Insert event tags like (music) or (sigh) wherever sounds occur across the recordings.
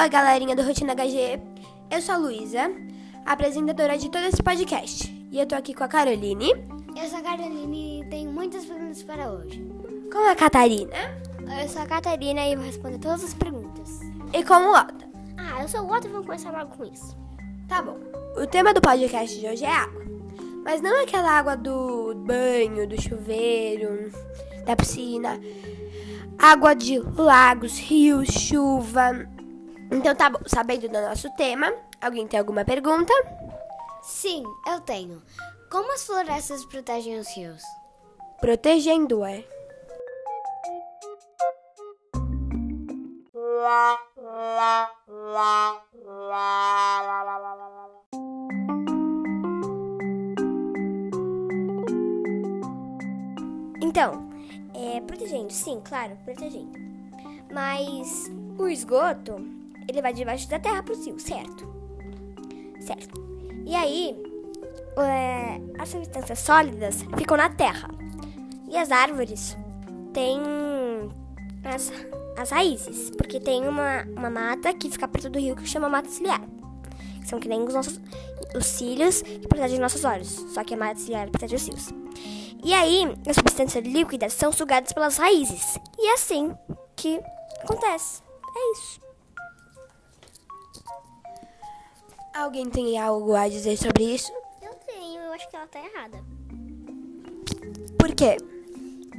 Oi, galerinha do Rotina HG. Eu sou a Luísa, apresentadora de todo esse podcast. E eu tô aqui com a Caroline. Eu sou a Caroline e tenho muitas perguntas para hoje. Com a Catarina. Eu sou a Catarina e vou responder todas as perguntas. E com o Otto. Ah, eu sou o Otto e vamos começar logo com isso. Tá bom. O tema do podcast de hoje é água. Mas não aquela água do banho, do chuveiro, da piscina. Água de lagos, rios, chuva. Então tá bom, sabendo do nosso tema, alguém tem alguma pergunta? Sim, eu tenho. Como as florestas protegem os rios? Protegendo, é. Então, é, protegendo, sim, claro, protegendo. Mas o esgoto, ele vai debaixo da terra pro rio, certo? Certo. E aí, é, as substâncias sólidas ficam na terra. E as árvores têm as, as raízes, porque tem uma, uma mata que fica perto do rio que chama mata ciliar. Que são que nem os nossos os cílios que protegem nossos olhos, só que a mata ciliar protege os cílios. E aí, as substâncias líquidas são sugadas pelas raízes. E é assim que acontece. É isso. Alguém tem algo a dizer sobre isso? Eu tenho, eu acho que ela tá errada. Por quê?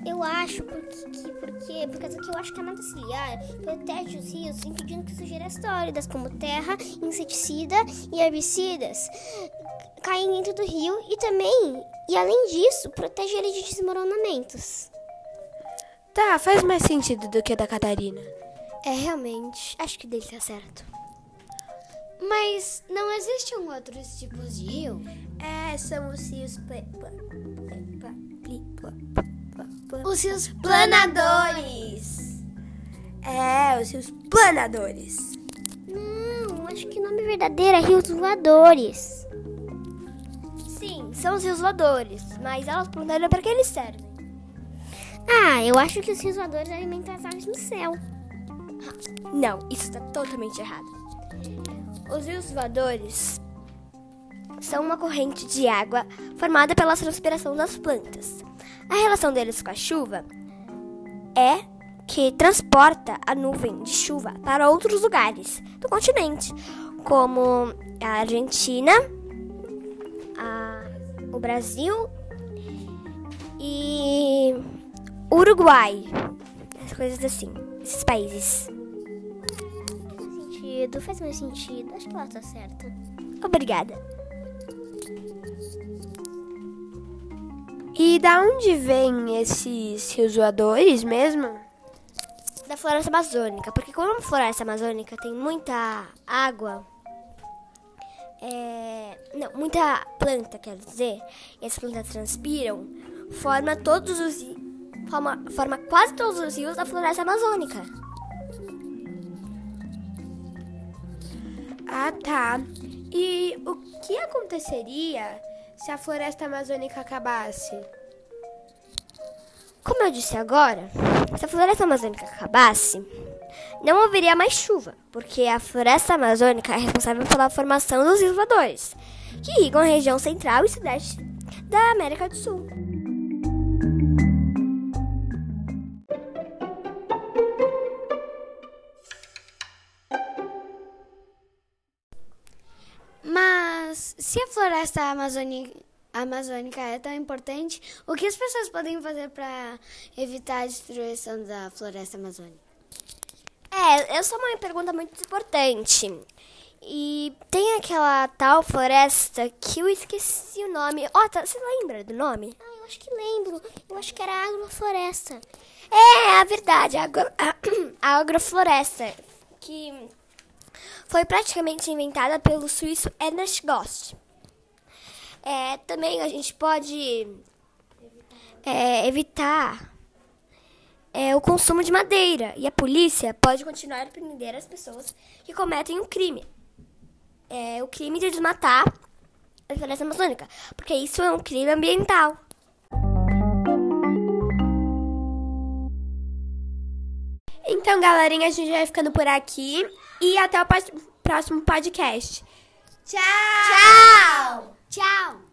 Eu acho porque, que, porque por causa que eu acho que a mata ciliar protege os rios impedindo que sujeiras sólidas como terra, inseticida e herbicidas caem dentro do rio e também, e além disso, protege ele de desmoronamentos. Tá, faz mais sentido do que a da Catarina. É, realmente, acho que dele tá certo. Mas não existem outros tipos de rio? É, são os rios. Os rios planadores. É, os rios planadores. Não, acho que o nome verdadeiro é rios voadores. Sim, são os rios voadores, mas elas perguntaram para que eles servem. Ah, eu acho que os rios voadores alimentam as aves no céu. Não, isso está totalmente errado. Os rios voadores são uma corrente de água formada pela transpiração das plantas. A relação deles com a chuva é que transporta a nuvem de chuva para outros lugares do continente, como a Argentina, a- o Brasil e Uruguai. As coisas assim, esses países. Faz sentido, faz mais sentido. Acho que ela tá certa. Obrigada. E da onde vêm esses rios voadores mesmo? da floresta amazônica, porque como a floresta amazônica tem muita água, é, não, muita planta, quero dizer, e as plantas transpiram, forma todos os forma, forma quase todos os rios da floresta amazônica. Ah, tá. E o que aconteceria se a floresta amazônica acabasse? Como eu disse agora, se a floresta amazônica acabasse, não haveria mais chuva, porque a floresta amazônica é responsável pela formação dos rios voadores, que irrigam a região central e sudeste da América do Sul. Se a floresta amazônica, amazônica é tão importante, o que as pessoas podem fazer para evitar a destruição da floresta amazônica? É, essa é uma pergunta muito importante. E tem aquela tal floresta que eu esqueci o nome. Ó, tá, você lembra do nome? Ah, eu acho que lembro. Eu acho que era agrofloresta. É, a verdade, a, agro- (coughs) a agrofloresta, que foi praticamente inventada pelo suíço Ernest Gost. É, também a gente pode é, evitar é, o consumo de madeira e a polícia pode continuar a prender as pessoas que cometem o crime. É, o crime de desmatar a floresta amazônica, porque isso é um crime ambiental. Então, galerinha, a gente vai ficando por aqui. E até o próximo podcast. Tchau! Tchau! Tchau!